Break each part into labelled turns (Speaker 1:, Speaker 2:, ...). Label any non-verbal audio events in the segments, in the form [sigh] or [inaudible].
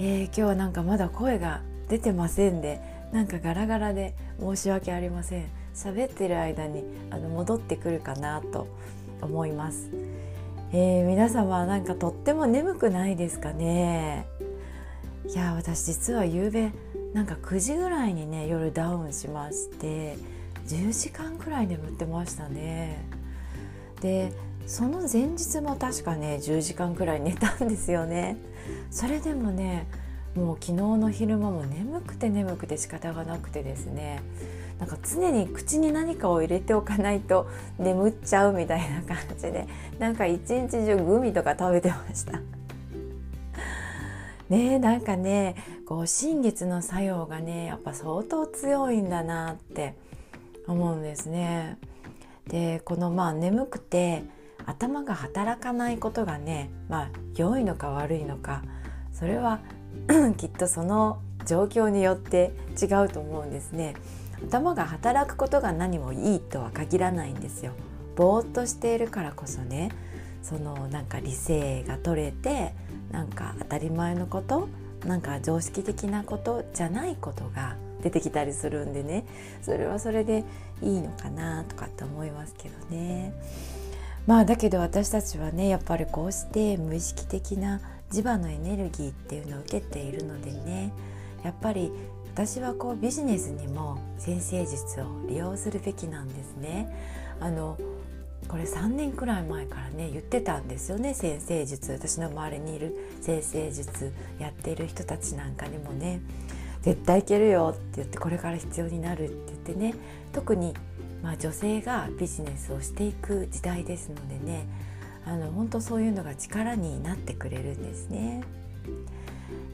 Speaker 1: えー、今日はなんかまだ声が出てませんでなんかガラガラで申し訳ありません。喋ってる間にあの戻ってくるかなと思います、えー、皆様なんかとっても眠くないですかね？いや私実は夕べなんか9時ぐらいにね夜ダウンしまして10時間くらい眠ってましたね。でその前日も確かね10時間くらい寝たんですよね。それでもねもう昨日の昼間も眠くて眠くて仕方がなくてですねなんか常に口に何かを入れておかないと眠っちゃうみたいな感じでなんか一日中グミとか食べてました。[laughs] ねなんかねこう新月の作用がねやっぱ相当強いんだなって思うんですね。でこのまあ眠くて頭が働かないことがねまあ良いのか悪いのかそれは [clears throat] きっとその状況によって違うと思うんですね。頭が働くことが何もいいとは限らないんですよ。ぼーっとしているからこそねそのなんか理性が取れてなんか当たり前のことなんか常識的なことじゃないことが出てきたりするんでね。それはそれでいいのかなとかって思いますけどね。まあだけど私たちはねやっぱりこうして無意識的な磁場のエネルギーっていうのを受けているのでねやっぱり私はこうビジネスにも先生術を利用するべきなんですね。あのこれ3年くらい前からね言ってたんですよね先生術私の周りにいる先生術やっている人たちなんかにもね絶対いけるよって言ってこれから必要になるって言ってね特にまあ、女性がビジネスをしていく時代ですのでねあの本当そういうのが力になってくれるんですね。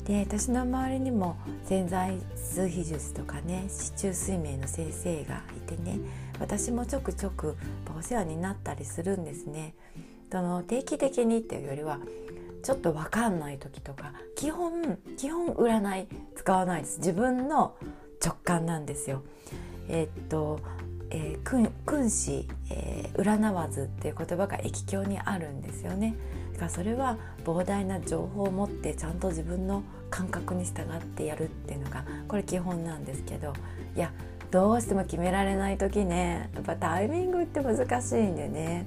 Speaker 1: で私の周りにも潜在数秘術とかね市中水明の先生がいてね私もちょくちょくお世話になったりするんですね。その定期的にっていうよりはちょっと分かんない時とか基本基本占い使わないです自分の直感なんですよ。えー、っとえー、君子、えー、占わずっていう言葉が易経にあるんですよね。だからそれは膨大な情報を持ってちゃんと自分の感覚に従ってやるっていうのがこれ基本なんですけどいやどうしても決められない時ねやっぱタイミングって難しいんでね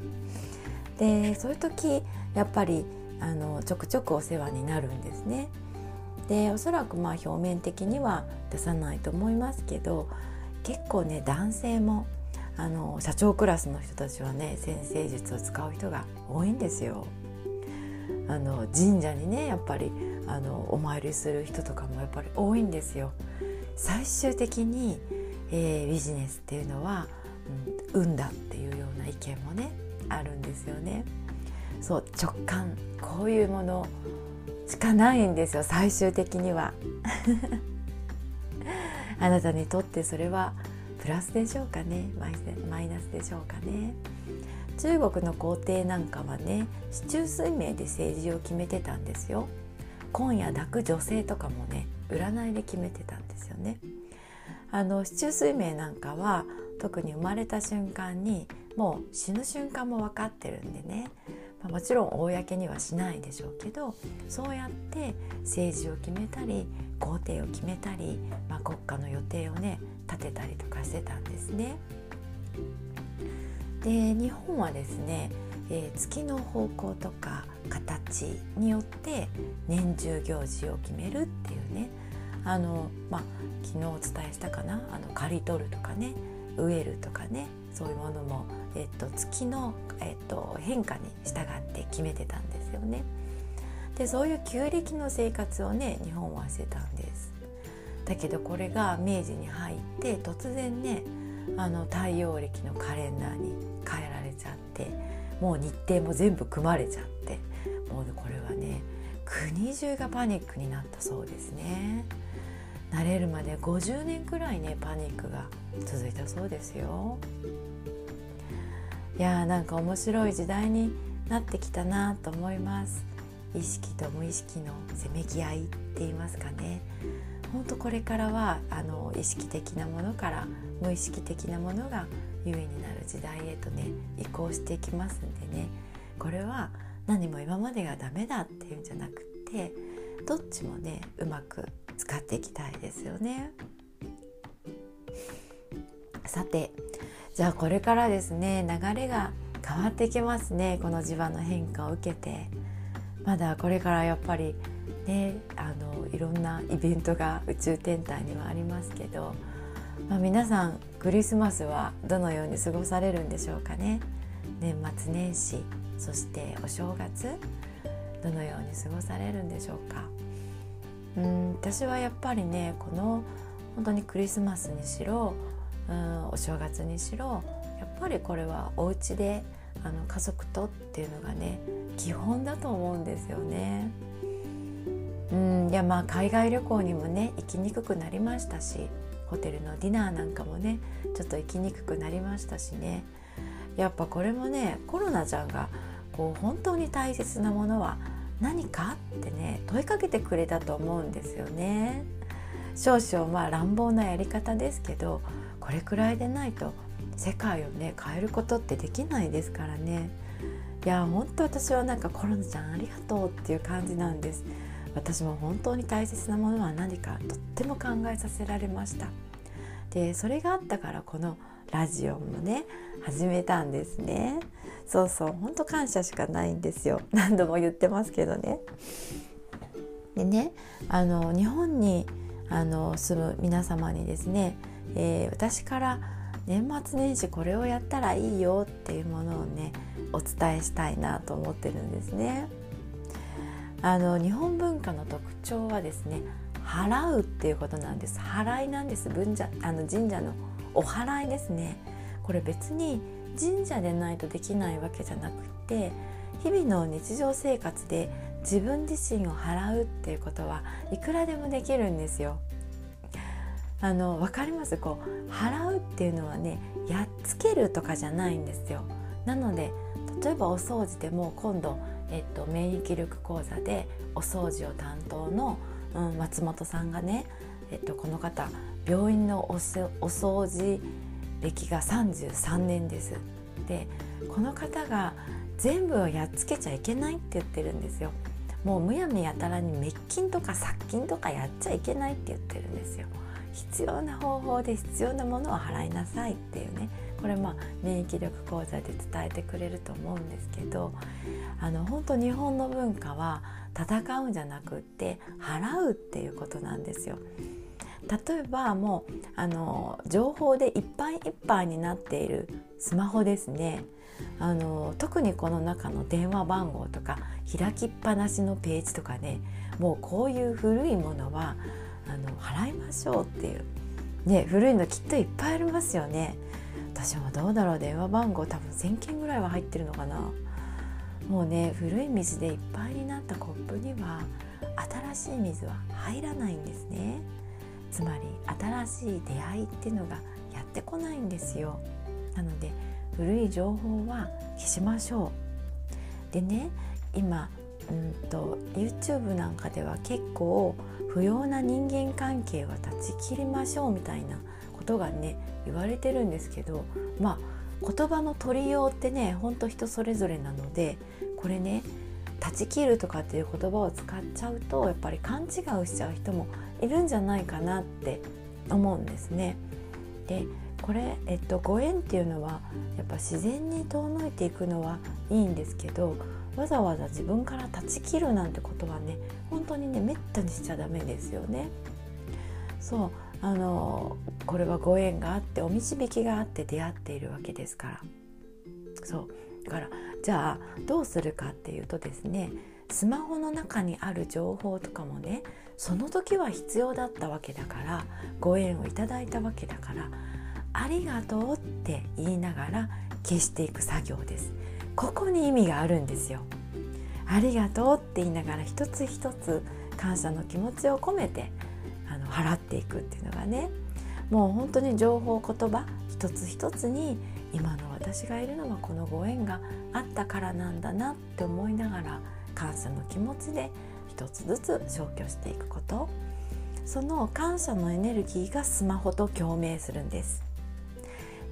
Speaker 1: でそういう時やっぱりあのちょくちょくお世話になるんですね。でおそらくまあ表面的には出さないと思いますけど結構ね男性もあの社長クラスの人たちはね先生術を使う人が多いんですよ。あの神社にねやっぱりあのお参りする人とかもやっぱり多いんですよ。最終的に、えー、ビジネスっていうのは、うん、運だっていうような意見もねあるんですよね。そう直感こういうものしかないんですよ最終的には。[laughs] あなたにとってそれはプラスでしょうかね。マイナスでしょうかね。中国の皇帝なんかはね市中水明で政治を決めてたんですよ。今夜抱く女性とかもね占いで決めてたんですよね。あの市中水明なんかは特に生まれた瞬間にもう死ぬ瞬間も分かってるんでね、まあ、もちろん公にはしないでしょうけどそうやって政治を決めたり皇帝を決めたり、まあ、国家の予定をね立てたりとかしてたんですね。で日本はですね、えー、月の方向とか形によって年中行事を決めるっていうねあの、まあ、昨日お伝えしたかなあの刈り取るとかね植えるとかねそういうものも、えっと、月の、えっと、変化に従って決めてたんですよね。でそういう旧暦の生活をね日本はしてたんです。だけどこれが明治に入って突然ねあの太陽暦のカレンダーに変えられちゃってもう日程も全部組まれちゃってもうこれはね国中がパニックになったそうですね。慣れるまで50年くらいねパニックが続いたそうですよ。いやーなんか面白い時代になってきたなと思います。意識と無意識のせめぎ合いって言いますかね。本当これからはあの意識的なものから無意識的なものが優位になる時代へとね移行していきますんでねこれは何も今までがダメだっていうんじゃなくってどっちもねうまく使っていきたいですよね。さてじゃあこれからですね流れが変わってきますねこの磁場の変化を受けてまだこれからやっぱりねあのいろんなイベントが宇宙天体にはありますけど、まあ、皆さんクリスマスはどのように過ごされるんでしょうかね？年末年始そしてお正月どのように過ごされるんでしょうか？うん私はやっぱりねこの本当にクリスマスにしろうんお正月にしろやっぱりこれはお家であの家族とっていうのがね基本だと思うんですよね。うんいやまあ海外旅行にもね行きにくくなりましたしホテルのディナーなんかもねちょっと行きにくくなりましたしね。やっぱこれもねコロナちゃんがこう本当に大切なものは何かってね問いかけてくれたと思うんですよね。少々まあ乱暴なやり方ですけどこれくらいでないと世界をね変えることってできないですからね。いや本当私はなんかコロナちゃんありがとうっていう感じなんです。私も本当に大切なものは何かとっても考えさせられました。でそれがあったからこのラジオもね始めたんですね。そうそう本当感謝しかないんですよ。[laughs] 何度も言ってますけどね。でねあの日本にあの住む皆様にですね、えー、私から年末年始これをやったらいいよっていうものをねお伝えしたいなと思ってるんですね。あの日本文化の特徴はですね払うっていうことなんです払いなんです文者あの神社のお祓いですねこれ別に神社でないとできないわけじゃなくて日々の日常生活で自分自身を払うっていうことはいくらでもできるんですよ。あの分かります？こう払うっていうのはねやっつけるとかじゃないんですよ。なので例えばお掃除でも今度、えっと、免疫力講座でお掃除を担当の、うん、松本さんがね、えっと、この方病院のおお掃除歴が33年です。でこの方が全部をやっつけちゃいけないって言ってるんですよ。もうむやみやたらに滅菌とか殺菌とかやっちゃいけないって言ってるんですよ。必要な方法で必要なものを払いなさいっていうねこれまあ免疫力講座で伝えてくれると思うんですけどあの本当日本の文化は戦うんじゃなくって払うっていうことなんですよ。例えばもうあの情報でいっぱいいっぱいになっているスマホですねあの特にこの中の電話番号とか開きっぱなしのページとかねもうこういう古いものはあの払いましょうっていうね古いのきっといっぱいありますよね私もどうだろう電話番号多分1,000件ぐらいは入ってるのかな。もうね古い水でいっぱいになったコップには新しい水は入らないんですね。つまり新しい出会いっていうのがやってこないんですよ。なので古い情報は消しましょう。でね今うんと YouTube なんかでは結構不要な人間関係は断ち切りましょうみたいなことがね言われてるんですけどまあ言葉の取りようってねほんと人それぞれなのでこれね断ち切るとかっていう言葉を使っちゃうとやっぱり勘違いをしちゃう人もいるんじゃないかなって思うんですね。でこれ、えっと、ご縁っていうのはやっぱ自然に遠のいていくのはいいんですけどわざわざ自分から断ち切るなんてことはね本当にねめったにしちゃダメですよね。そうあのこれはご縁があってお導きがあって出会っているわけですから。そう。だからじゃあどうするかっていうとですねスマホの中にある情報とかもねその時は必要だったわけだからご縁をいただいたわけだからありがとうって言いながら消していく作業です。ここに意味があるんですよ。ありがとうって言いながら一つ一つ感謝の気持ちを込めて払っていくっていうのがねもう本当に情報言葉一つ一つに今の私がいるのはこのご縁があったからなんだなって思いながら感謝の気持ちで一つずつ消去していくこと。その感謝のエネルギーがスマホと共鳴するんです。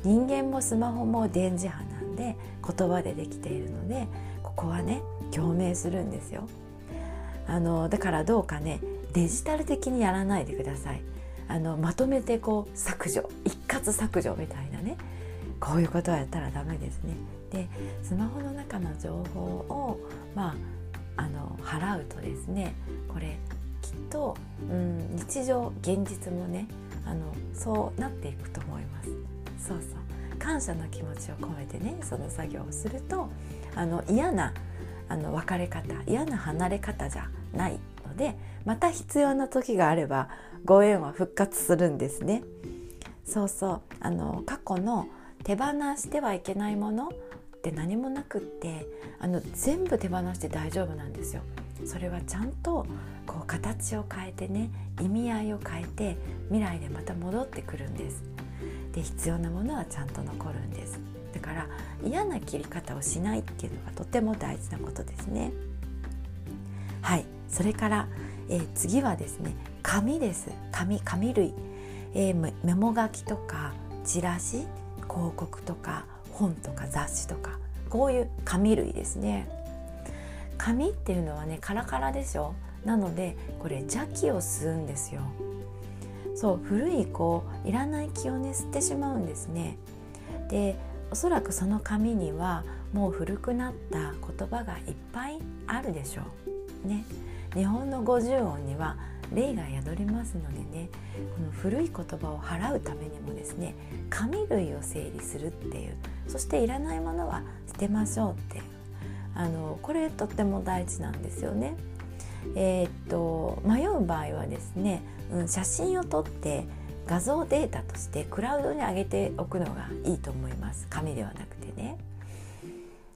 Speaker 1: 人間もスマホも電磁波なんで言葉でできているのでここはね共鳴するんですよ。あのだからどうかねデジタル的にやらないでください。あのまとめてこう削除一括削除みたいなね。こういうことはやったらダメですね。でスマホの中の情報をまああの払うとですねこれきっと、うん、日常現実もねあのそうなっていくと思います。そうそう。感謝の気持ちを込めてねその作業をするとあの嫌なあの別れ方嫌な離れ方じゃないのでまた必要な時があればご縁は復活するんですね。そうそう。あの過去の手放してはいけないものって何もなくってあの全部手放して大丈夫なんですよ。それはちゃんとこう形を変えてね意味合いを変えて未来でまた戻ってくるんです。で必要なものはちゃんと残るんです。だから嫌な切り方をしないっていうのがとても大事なことですね。はい。それから、えー、次はですね紙です。紙紙類、えー、メモ書きとかチラシ広告とか本とか雑誌とかこういう紙類ですね。紙っていうのはねカラカラでしょ？なのでこれ邪気を吸うんですよ。そう古いこういらない気をね吸ってしまうんですね。でおそらくその紙にはもう古くなった言葉がいっぱいあるでしょう。ね。日本の50音には霊が宿りますのでねこの古い言葉を払うためにもですね紙類を整理するっていうそしていらないものは捨てましょうっていうあのこれとっても大事なんですよね。えー、っと迷う場合はですね、うん、写真を撮って画像データとしてクラウドに上げておくのがいいと思います紙ではなくてね。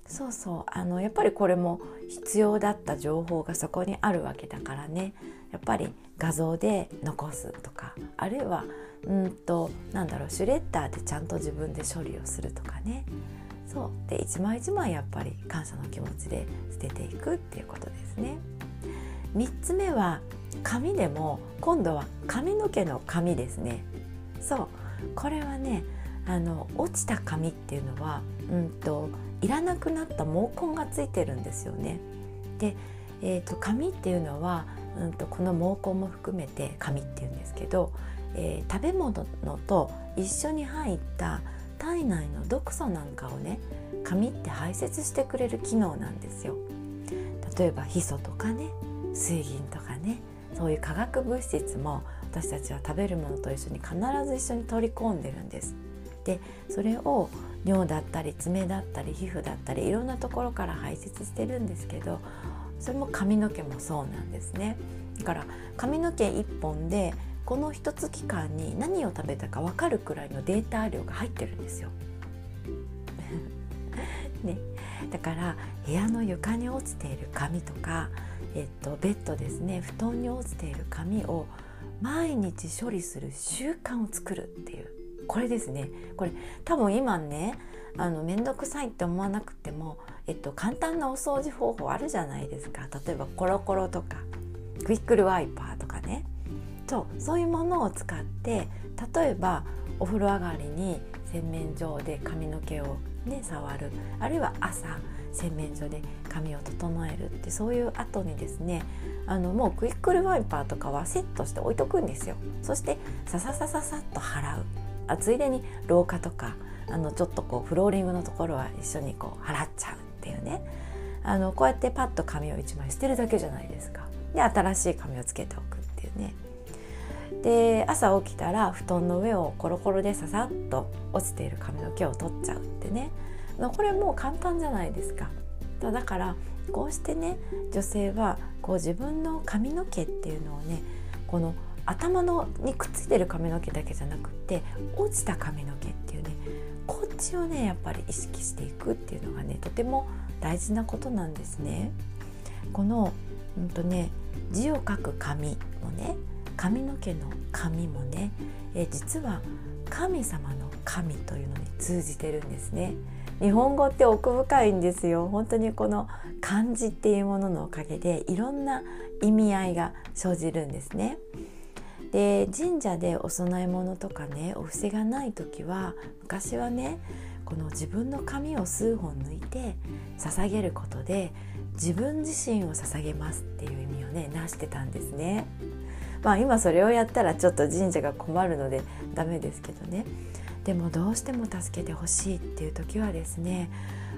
Speaker 1: そうそう。あのやっぱりこれも必要だった情報がそこにあるわけだからね。やっぱり画像で残すとか。あるいはうんとなんだろう。シュレッダーでちゃんと自分で処理をするとかね。そう。で一枚一枚やっぱり感謝の気持ちで捨てていくっていうことですね。3つ目は髪でも今度は髪の毛の髪ですね。そう。これはねあの落ちた髪っていうのは、うんと、いらなくなった毛根がついてるんですよね。で、えーと、髪っていうのは、うんと、この毛根も含めて髪っていうんですけど、えー、食べ物のと一緒に入った体内の毒素なんかをね髪って排泄してくれる機能なんですよ。例えばヒ素とかね水銀とかねそういう化学物質も私たちは食べるものと一緒に必ず一緒に取り込んでるんです。でそれを尿だったり爪だったり皮膚だったりいろんなところから排泄してるんですけどそれも髪の毛もそうなんですね。だから髪の毛1本でこの一月間に何を食べたか分かるくらいのデータ量が入ってるんですよ。[laughs] ね、だから部屋の床に落ちている紙とか、えっと、ベッドですね布団に落ちている紙を毎日処理する習慣を作るっていう。これですね。これ多分今ねあの面倒くさいって思わなくても、えっと、簡単なお掃除方法あるじゃないですか。例えばコロコロとかクイックルワイパーとかね。そうそういうものを使って例えばお風呂上がりに洗面所で髪の毛をね触る。あるいは朝洗面所で髪を整えるってそういう後にですねあのもうクイックルワイパーとかはセットして置いとくんですよ。そしてさささささっと払う。あついでに廊下とかあのちょっとこうフローリングのところは一緒にこう払っちゃうっていうね。あのこうやってパッと紙を1枚捨てるだけじゃないですか。で新しい紙をつけておくっていうね。で朝起きたら布団の上をコロコロでささっと落ちている髪の毛を取っちゃうってね。これもう簡単じゃないですか。だからこうしてね女性はこう自分の髪の毛っていうのをねこの頭のにくっついてる髪の毛だけじゃなくって落ちた髪の毛っていうねこっちをねやっぱり意識していくっていうのがねとても大事なことなんですね。この、うんとね、字を書く紙もね髪の毛の髪もね、え実は神様の神というのに通じてるんですね。日本語って奥深いんですよ本当にこの漢字っていうもののおかげでいろんな意味合いが生じるんですね。で神社でお供え物とかねお布施がない時は昔はねこの自分の髪を数本抜いて捧げることで自分自身を捧げますっていう意味をねなしてたんですね。まあ今それをやったらちょっと神社が困るのでダメですけどねでもどうしても助けてほしいっていう時はですね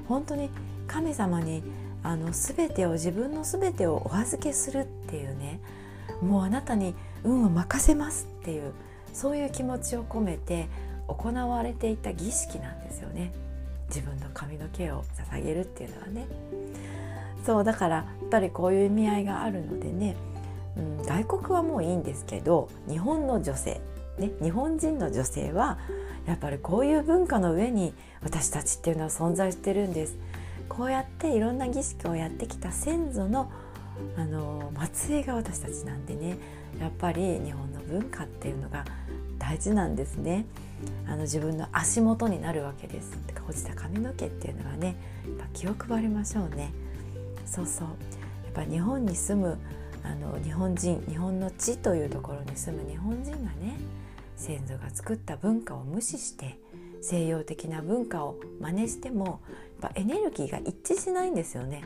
Speaker 1: 本当に神様にあの全てを自分の全てをお預けするっていうねもうあなたに運を任せますっていうそういう気持ちを込めて行われていた儀式なんですよね。自分の髪の毛を捧げるっていうのはね。そうだからやっぱりこういう意味合いがあるのでね、うん、外国はもういいんですけど日本の女性ね日本人の女性はやっぱりこういう文化の上に私たちっていうのは存在してるんです。こうやっていろんな儀式をやってきた先祖のあの末裔が私たちなんでねやっぱり日本の文化っていうのが大事なんですね。あの自分の足元になるわけです。落ちた髪の毛っていうのはねやっぱ気を配りましょうね。そうそう。やっぱ日本に住むあの日本人日本の地というところに住む日本人がね先祖が作った文化を無視して西洋的な文化を真似してもやっぱエネルギーが一致しないんですよね。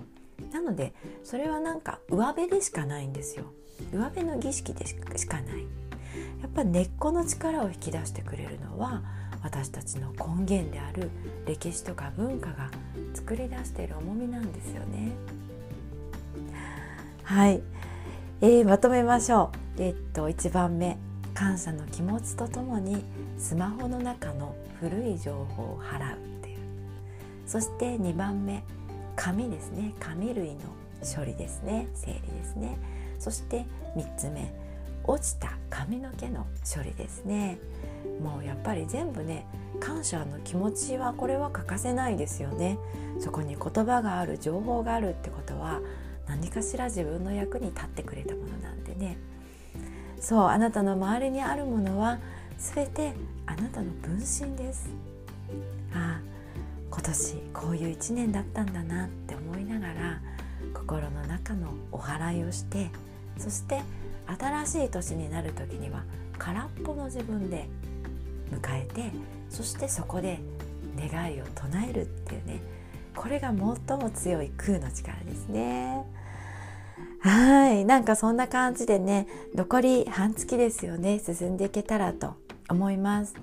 Speaker 1: なのでそれはなんか上辺でしかないんですよ。上辺の儀式でしかない。やっぱ根っこの力を引き出してくれるのは私たちの根源である歴史とか文化が作り出している重みなんですよね。はい、えー、まとめましょう。え、っと1番目。感謝の気持ちとともにスマホの中の古い情報を払うっていう。そして2番目。紙ですね。紙類の処理ですね。整理ですね。そして3つ目。落ちた髪の毛の処理ですね。もうやっぱり全部ね感謝の気持ちはこれは欠かせないですよね。そこに言葉がある情報があるってことは何かしら自分の役に立ってくれたものなんでね。そうあなたの周りにあるものは全てあなたの分身です。今年こういう一年だったんだなって思いながら心の中のお祓いをしてそして新しい年になる時には空っぽの自分で迎えてそしてそこで願いを唱えるっていうねこれが最も強い空の力ですね。はいなんかそんな感じでね残り半月ですよね進んでいけたらと思います、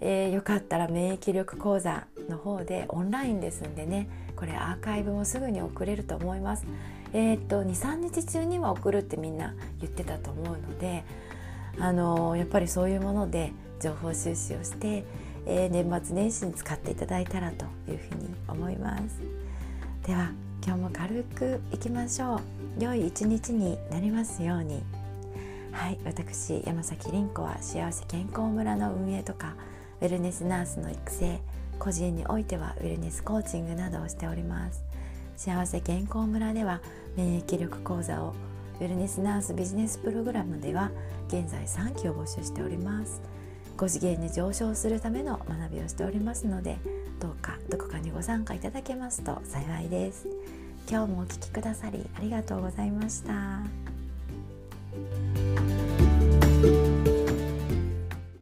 Speaker 1: えー、よかったら免疫力講座の方でオンラインですんでねこれアーカイブもすぐに送れると思います。えー、っと23日中には送るってみんな言ってたと思うのであのー、やっぱりそういうもので情報収集をして、えー、年末年始に使っていただいたらというふうに思います。では今日も軽くいきましょう。良い一日になりますように。はい私山崎凛子は幸せ健康村の運営とかウェルネスナースの育成個人においてはウェルネスコーチングなどをしております。幸せ健康村では免疫力講座をウェルネスナースビジネスプログラムでは現在3期を募集しております。5次元に上昇するための学びをしておりますのでどうかどこかにご参加いただけますと幸いです。今日もお聴きくださりありがとうございました。you.